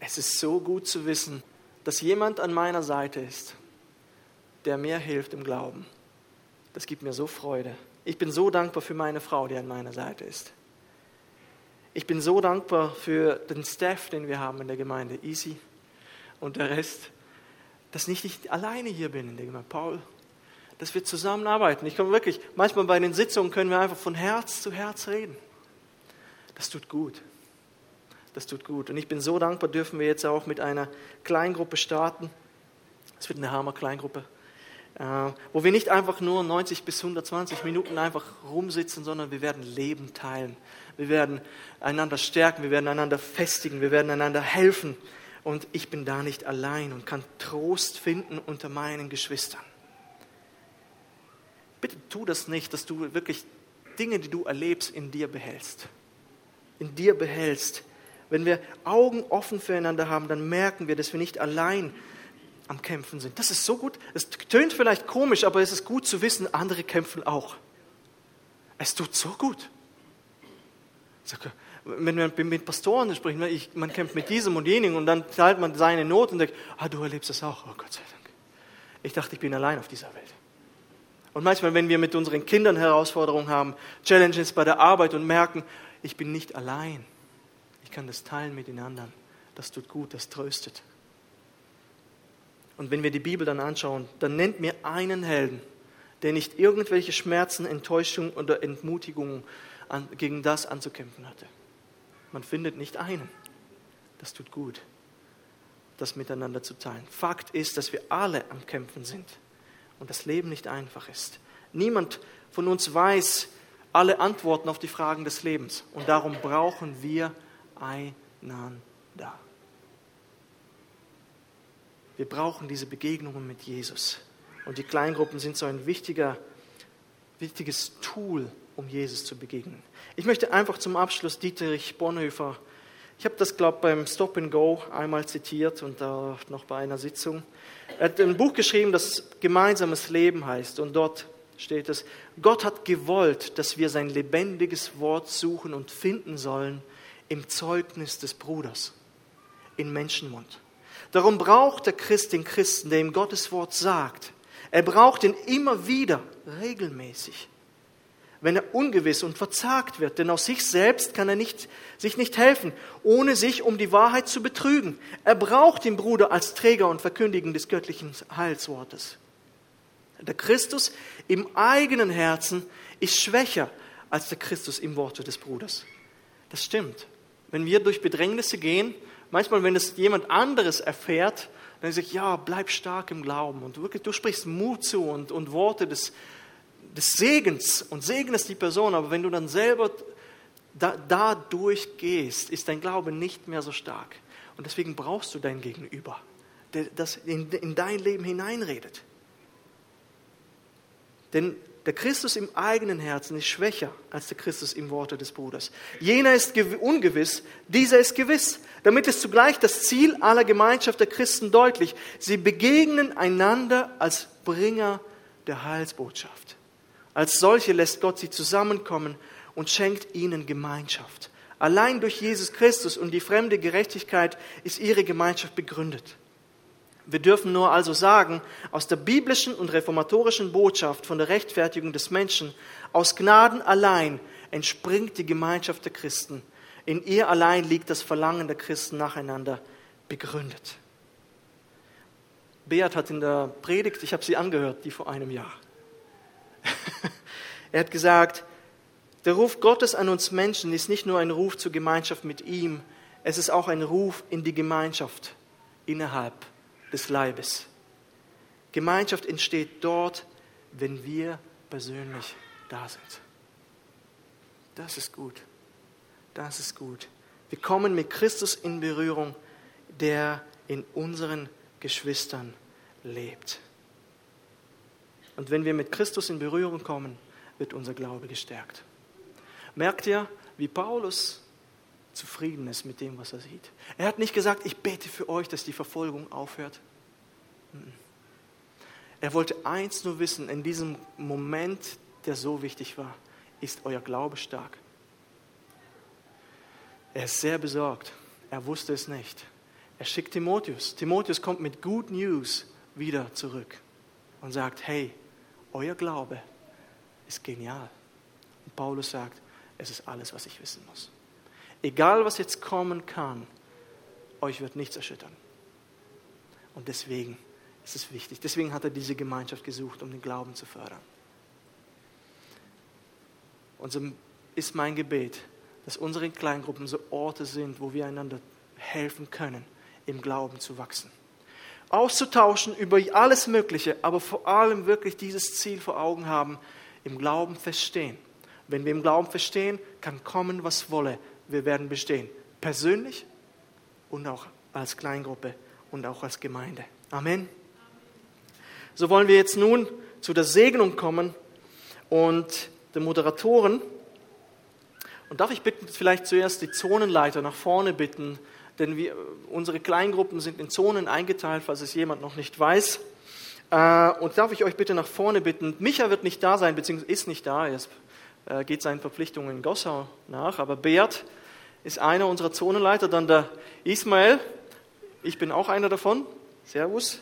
Es ist so gut zu wissen, dass jemand an meiner Seite ist, der mir hilft im Glauben Das gibt mir so Freude. Ich bin so dankbar für meine Frau, die an meiner Seite ist. Ich bin so dankbar für den Staff, den wir haben in der Gemeinde, Easy und der Rest, dass ich nicht alleine hier bin in der Gemeinde. Paul, dass wir zusammenarbeiten. Ich komme wirklich, manchmal bei den Sitzungen können wir einfach von Herz zu Herz reden. Das tut gut. Das tut gut. Und ich bin so dankbar, dürfen wir jetzt auch mit einer Kleingruppe starten. Es wird eine Hammer-Kleingruppe. Äh, wo wir nicht einfach nur 90 bis 120 Minuten einfach rumsitzen, sondern wir werden Leben teilen. Wir werden einander stärken, wir werden einander festigen, wir werden einander helfen. Und ich bin da nicht allein und kann Trost finden unter meinen Geschwistern. Bitte tu das nicht, dass du wirklich Dinge, die du erlebst, in dir behältst. In dir behältst. Wenn wir Augen offen füreinander haben, dann merken wir, dass wir nicht allein sind am Kämpfen sind. Das ist so gut. Es tönt vielleicht komisch, aber es ist gut zu wissen, andere kämpfen auch. Es tut so gut. Wenn wir mit Pastoren sprechen, man kämpft mit diesem und jenem und dann teilt man seine Not und denkt, ah, du erlebst das auch. Oh Gott sei Dank. Ich dachte, ich bin allein auf dieser Welt. Und manchmal, wenn wir mit unseren Kindern Herausforderungen haben, Challenges bei der Arbeit und merken, ich bin nicht allein. Ich kann das teilen mit den anderen. Das tut gut, das tröstet. Und wenn wir die Bibel dann anschauen, dann nennt mir einen Helden, der nicht irgendwelche Schmerzen, Enttäuschungen oder Entmutigungen an, gegen das anzukämpfen hatte. Man findet nicht einen. Das tut gut, das miteinander zu teilen. Fakt ist, dass wir alle am Kämpfen sind und das Leben nicht einfach ist. Niemand von uns weiß alle Antworten auf die Fragen des Lebens und darum brauchen wir einander. Wir brauchen diese Begegnungen mit Jesus. Und die Kleingruppen sind so ein wichtiger, wichtiges Tool, um Jesus zu begegnen. Ich möchte einfach zum Abschluss Dietrich Bonhoeffer, ich habe das, glaube ich, beim Stop and Go einmal zitiert und da noch bei einer Sitzung. Er hat ein Buch geschrieben, das Gemeinsames Leben heißt. Und dort steht es, Gott hat gewollt, dass wir sein lebendiges Wort suchen und finden sollen im Zeugnis des Bruders, in Menschenmund. Darum braucht der Christ den Christen, der ihm Gottes Wort sagt. Er braucht ihn immer wieder, regelmäßig. Wenn er ungewiss und verzagt wird, denn aus sich selbst kann er nicht, sich nicht helfen, ohne sich um die Wahrheit zu betrügen. Er braucht den Bruder als Träger und Verkündiger des göttlichen Heilswortes. Der Christus im eigenen Herzen ist schwächer als der Christus im Worte des Bruders. Das stimmt. Wenn wir durch Bedrängnisse gehen, manchmal, wenn es jemand anderes erfährt, dann ich, ja, bleib stark im Glauben. Und wirklich, du sprichst Mut zu und, und Worte des, des Segens und segnest die Person. Aber wenn du dann selber da, da durchgehst, ist dein Glaube nicht mehr so stark. Und deswegen brauchst du dein Gegenüber, der das in, in dein Leben hineinredet. Denn der Christus im eigenen Herzen ist schwächer als der Christus im Worte des Bruders. Jener ist ungewiss, dieser ist gewiss. Damit ist zugleich das Ziel aller Gemeinschaft der Christen deutlich. Sie begegnen einander als Bringer der Heilsbotschaft. Als solche lässt Gott sie zusammenkommen und schenkt ihnen Gemeinschaft. Allein durch Jesus Christus und die fremde Gerechtigkeit ist ihre Gemeinschaft begründet. Wir dürfen nur also sagen, aus der biblischen und reformatorischen Botschaft von der Rechtfertigung des Menschen, aus Gnaden allein entspringt die Gemeinschaft der Christen. In ihr allein liegt das Verlangen der Christen nacheinander begründet. Beat hat in der Predigt, ich habe sie angehört, die vor einem Jahr. er hat gesagt, der Ruf Gottes an uns Menschen ist nicht nur ein Ruf zur Gemeinschaft mit ihm, es ist auch ein Ruf in die Gemeinschaft innerhalb des Leibes. Gemeinschaft entsteht dort, wenn wir persönlich da sind. Das ist gut. Das ist gut. Wir kommen mit Christus in Berührung, der in unseren Geschwistern lebt. Und wenn wir mit Christus in Berührung kommen, wird unser Glaube gestärkt. Merkt ihr, wie Paulus zufrieden ist mit dem, was er sieht. Er hat nicht gesagt, ich bete für euch, dass die Verfolgung aufhört. Er wollte eins nur wissen, in diesem Moment, der so wichtig war, ist euer Glaube stark. Er ist sehr besorgt. Er wusste es nicht. Er schickt Timotheus. Timotheus kommt mit Good News wieder zurück und sagt, hey, euer Glaube ist genial. Und Paulus sagt, es ist alles, was ich wissen muss. Egal, was jetzt kommen kann, euch wird nichts erschüttern. Und deswegen ist es wichtig. Deswegen hat er diese Gemeinschaft gesucht, um den Glauben zu fördern. Und so ist mein Gebet, dass unsere Kleingruppen so Orte sind, wo wir einander helfen können, im Glauben zu wachsen. Auszutauschen über alles Mögliche, aber vor allem wirklich dieses Ziel vor Augen haben, im Glauben verstehen. Wenn wir im Glauben verstehen, kann kommen, was wolle. Wir werden bestehen. Persönlich und auch als Kleingruppe und auch als Gemeinde. Amen. So wollen wir jetzt nun zu der Segnung kommen und den Moderatoren. Und darf ich bitten, vielleicht zuerst die Zonenleiter nach vorne bitten, denn wir, unsere Kleingruppen sind in Zonen eingeteilt, falls es jemand noch nicht weiß. Äh, und darf ich euch bitte nach vorne bitten, Micha wird nicht da sein, beziehungsweise ist nicht da, er äh, geht seinen Verpflichtungen in Gossau nach, aber Beat ist einer unserer Zonenleiter, dann der Ismael, ich bin auch einer davon, Servus.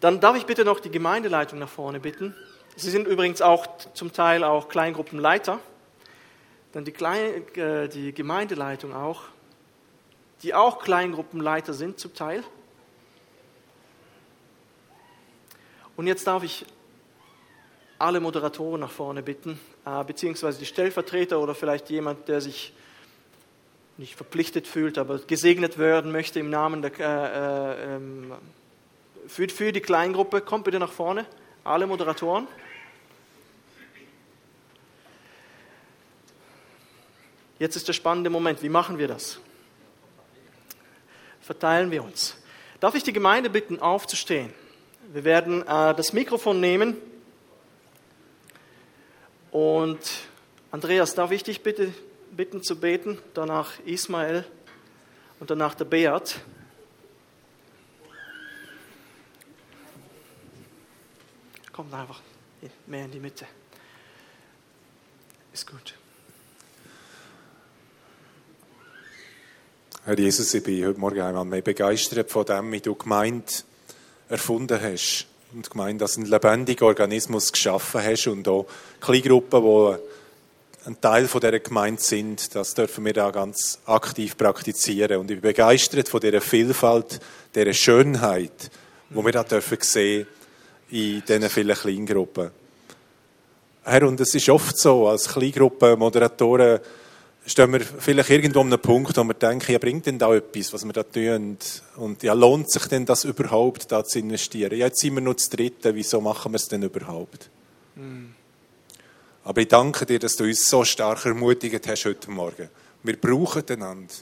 Dann darf ich bitte noch die Gemeindeleitung nach vorne bitten. Sie sind übrigens auch zum Teil auch Kleingruppenleiter. Dann die, Klein, äh, die Gemeindeleitung auch, die auch Kleingruppenleiter sind zum Teil. Und jetzt darf ich alle Moderatoren nach vorne bitten, äh, beziehungsweise die Stellvertreter oder vielleicht jemand, der sich nicht verpflichtet fühlt, aber gesegnet werden möchte im Namen der, äh, äh, ähm, für, für die Kleingruppe. Kommt bitte nach vorne, alle Moderatoren. Jetzt ist der spannende Moment. Wie machen wir das? Verteilen wir uns. Darf ich die Gemeinde bitten, aufzustehen? Wir werden äh, das Mikrofon nehmen. Und Andreas, darf ich dich bitte bitten zu beten? Danach Ismael und danach der Beat. Kommt einfach mehr in die Mitte. Ist gut. Herr Jesus, ich bin heute Morgen einmal mehr begeistert von dem, wie du Gemeinde erfunden hast. Und gemeint, dass ein lebendiger Organismus geschaffen hast und auch Kleingruppen, die ein Teil dieser Gemeinde sind, das dürfen wir da ganz aktiv praktizieren. Und ich bin begeistert von dieser Vielfalt, dieser Schönheit, wo wir da dürfen sehen in diesen vielen Kleingruppen. Herr, und es ist oft so, als Kleingruppenmoderatoren, stehen wir vielleicht irgendwo an einem Punkt, wo wir denken, ja, bringt denn da etwas, was wir da tun? Und ja, lohnt sich denn das überhaupt, da zu investieren? Ja, jetzt sind wir nur das Dritte, wieso machen wir es denn überhaupt? Mm. Aber ich danke dir, dass du uns so stark ermutigt hast heute Morgen. Wir brauchen einander.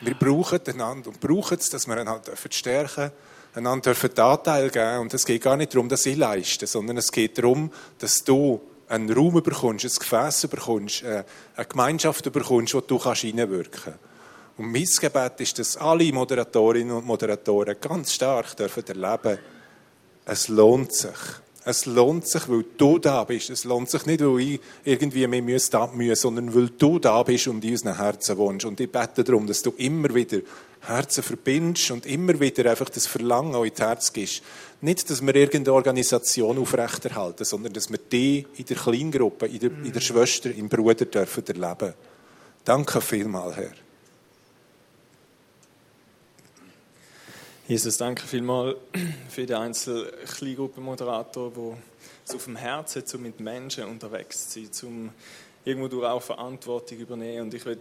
Wir brauchen einander und brauchen es, dass wir einander stärken dürfen, einander dürfen Anteil geben. Und es geht gar nicht darum, dass ich leiste, sondern es geht darum, dass du einen Raum bekommst, ein Gefäß bekommst, äh, eine Gemeinschaft bekommst, wo du reinwirken kannst. Und mein Gebet ist, dass alle Moderatorinnen und Moderatoren ganz stark dürfen erleben, es lohnt sich. Es lohnt sich, weil du da bist. Es lohnt sich nicht, weil ich irgendwie mehr müsste abmühen, sondern weil du da bist und in unseren Herzen wohnst. Und ich bete darum, dass du immer wieder Herzen verbindest und immer wieder einfach das Verlangen auch ins Herz gibst. Nicht, dass wir irgendeine Organisation aufrechterhalten, sondern dass wir die in der Kleingruppe, in der, in der Schwester, im Bruder dürfen erleben. Danke vielmals, Herr. Jesus, danke vielmals für den einzelnen Kleingruppenmoderator, der es auf dem Herzen hat, mit Menschen unterwegs zu sein, irgendwo durch auch Verantwortung übernehmen. Und ich würde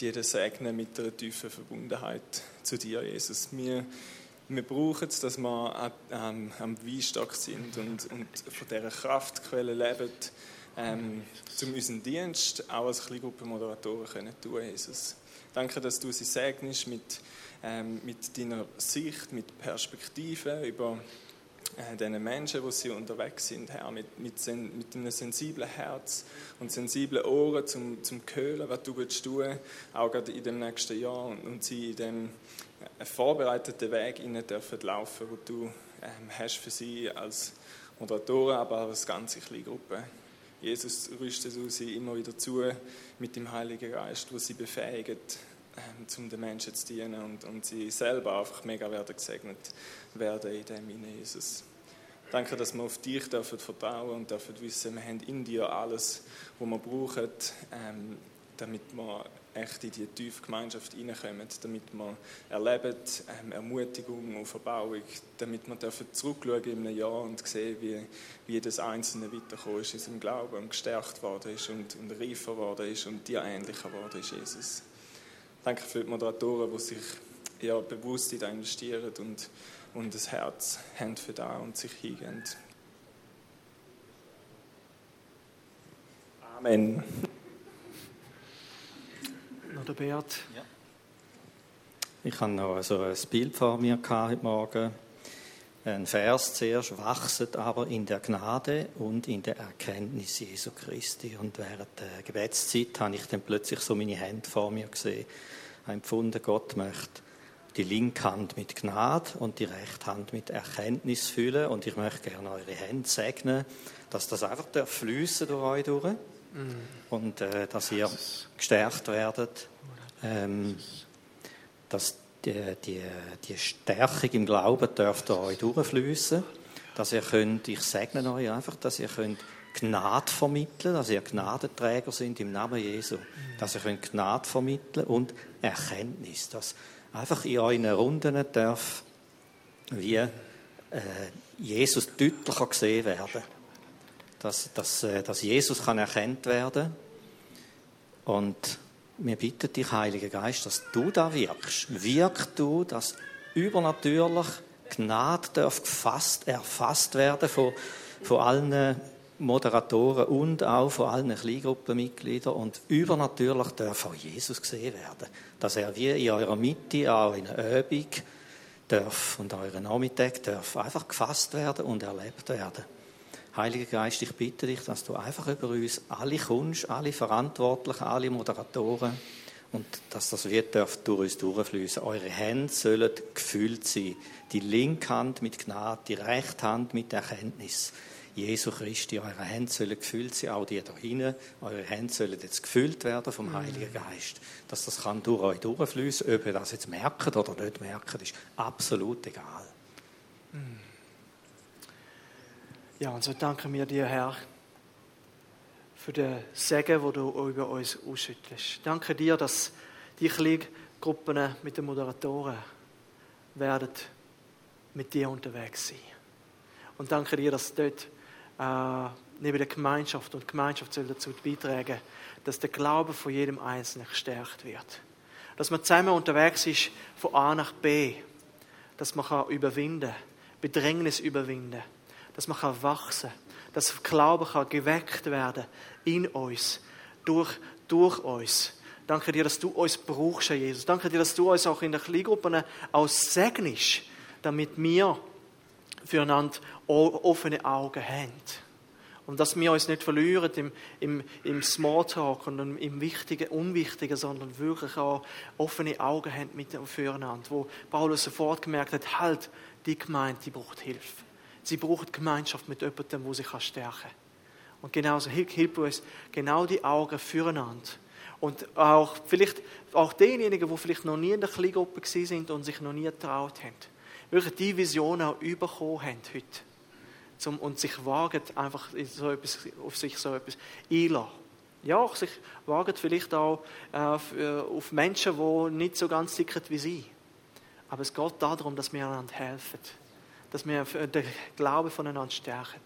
jeden segnen mit einer tiefen Verbundenheit zu dir, Jesus. Wir, wir brauchen es, dass wir ähm, am Weinstock sind und, und von dieser Kraftquelle leben, ähm, um unseren Dienst auch als Kleingruppenmoderatoren können tun, Jesus. Danke, dass du sie segnest mit, ähm, mit deiner Sicht, mit Perspektive über äh, diesen Menschen, die sie unterwegs sind, Herr, mit, mit, mit einem sensiblen Herz und sensiblen Ohren zum, zum Hören, was du willst tun, auch gerade in dem nächsten Jahr und, und sie in dem äh, vorbereiteten Weg ihnen dürfen laufen, wo du ähm, hast für sie als Moderatoren, aber auch als ganze kleine Gruppe. Jesus rüstet sie immer wieder zu mit dem Heiligen Geist, wo sie befähigt, ähm, um den Menschen zu dienen und, und sie selber einfach mega werden gesegnet werden in dem in Jesus. Danke, dass wir auf dich dürfen vertrauen und dürfen wissen, wir haben in dir alles, was wir brauchen, ähm, damit wir echt in die tiefe Gemeinschaft hineinkommen, damit wir erleben ähm, Ermutigung und Verbauung, damit wir dürfen zurückschauen in einem Jahr und sehen, wie, wie jedes Einzelne weitergekommen ist in seinem Glauben und gestärkt worden ist und, und reifer worden ist und dir ähnlicher worden ist, Jesus. Danke für die Moderatoren, die sich ja, bewusst in das investieren und, und das Herz haben für da und sich hingehen. Amen. Noch der Beat. Ja. Ich habe noch so ein Bild vor mir heute Morgen. Ein Vers zuerst, wachset aber in der Gnade und in der Erkenntnis Jesu Christi. Und während der Gebetszeit habe ich dann plötzlich so meine Hände vor mir gesehen. Habe empfunden, Gott möchte die linke Hand mit Gnade und die rechte Hand mit Erkenntnis füllen. Und ich möchte gerne eure Hände segnen, dass das einfach fließen durch euch durch. Mm. Und äh, dass ihr gestärkt werdet. Ähm, dass die, die, die Stärkung im Glauben dürft euch durchfließen. Dass ihr könnt, ich segne euch einfach, dass ihr könnt Gnade vermitteln, dass ihr Gnadenträger sind im Namen Jesu. Dass ihr könnt Gnade vermitteln und Erkenntnis. Dass einfach in euren Runden darf, wie äh, Jesus deutlicher gesehen werden. Dass, dass, äh, dass Jesus kann erkannt werden Und wir bitten dich, Heiliger Geist, dass du da wirkst. Wirk du, dass übernatürlich Gnade darf gefasst, erfasst werden von, von allen Moderatoren und auch von allen Kleingruppenmitgliedern und übernatürlich darf auch Jesus gesehen werden. Dass er wie in eurer Mitte, auch in einer Übung, darf und euren Nachmittag darf einfach gefasst werden und erlebt werden. Heiliger Geist, ich bitte dich, dass du einfach über uns alle kommst, alle Verantwortlichen, alle Moderatoren und dass das wird darf durch uns durchfließen. Eure Hände sollen gefüllt sein. Die linke Hand mit Gnade, die rechte Hand mit Erkenntnis. Jesu Christi, eure Hände sollen gefüllt sein, auch die da hinten, eure Hände sollen jetzt gefüllt werden vom Heiligen Geist. Dass das kann durch euch durchfließen, ob ihr das jetzt merkt oder nicht merkt, ist absolut egal. Ja, und so danken wir dir, Herr, für den Segen, den du über uns ausschüttelst. Danke dir, dass die Kleingruppen mit den Moderatoren werden mit dir unterwegs sein. Und danke dir, dass dort äh, neben der Gemeinschaft und Gemeinschaft soll dazu beitragen, dass der Glaube von jedem Einzelnen gestärkt wird. Dass man zusammen unterwegs ist von A nach B, dass man kann überwinden, Bedrängnis überwinden, dass man kann wachsen, dass Glaube kann geweckt werden in uns, durch, durch uns. Danke dir, dass du uns brauchst, Herr Jesus. Danke dir, dass du uns auch in den Kleingruppen auch segnest, damit wir füreinander offene Augen haben. Und dass wir uns nicht verlieren im, im, im Smalltalk und im Wichtigen, Unwichtigen, sondern wirklich auch offene Augen haben mit füreinander. Wo Paulus sofort gemerkt hat, halt, die Gemeinde, die braucht Hilfe. Sie braucht Gemeinschaft mit jemandem, wo sie stärken kann. Und genauso hilft uns genau die Augen füreinander. Und auch vielleicht auch diejenigen, die vielleicht noch nie in der Kleingruppe sind und sich noch nie getraut haben wirklich die Vision auch bekommen haben heute. Zum, und sich wagen, einfach so etwas, auf sich so etwas einlassen. Ja, auch sich wagen vielleicht auch äh, äh, auf Menschen, die nicht so ganz sickern wie sie. Aber es geht darum, dass wir einander helfen. Dass wir den Glauben voneinander stärken.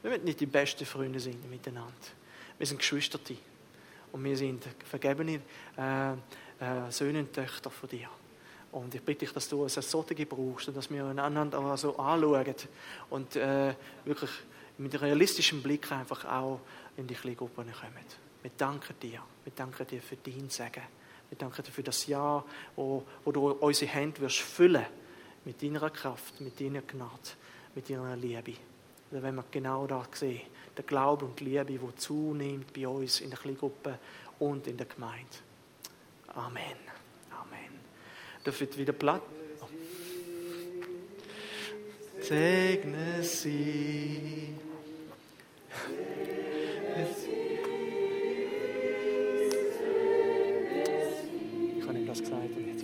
Wir wollen nicht die besten Freunde sein miteinander. Wir sind Geschwister. Und wir sind vergebene äh, äh, Söhne und Töchter von dir. Und ich bitte dich, dass du uns als solche brauchst und dass wir einander so anschauen und äh, wirklich mit realistischem Blick einfach auch in die Kleingruppen kommen. Wir danken dir. Wir danken dir für dein Segen. Wir danken dir für das Jahr, wo, wo du unsere Hände wirst füllen mit deiner Kraft, mit deiner Gnade, mit deiner Liebe. Und wenn wir genau da sehen, der Glaube und die Liebe, die zunimmt bei uns in der Kleingruppe und in der Gemeinde. Amen dürfen wieder Platz. Oh. Segne sie. Ich habe ihm das gesagt und jetzt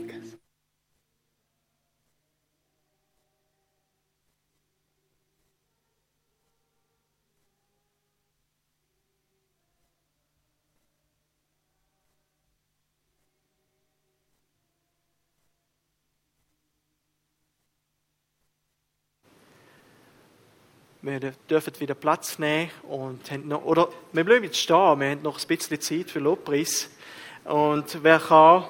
wir dürfen wieder Platz nehmen und haben noch, oder wir bleiben jetzt stehen, wir haben noch ein bisschen Zeit für Lobpreis. Und wer kann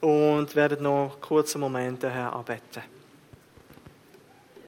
und werden noch kurze Momente Herr arbeiten.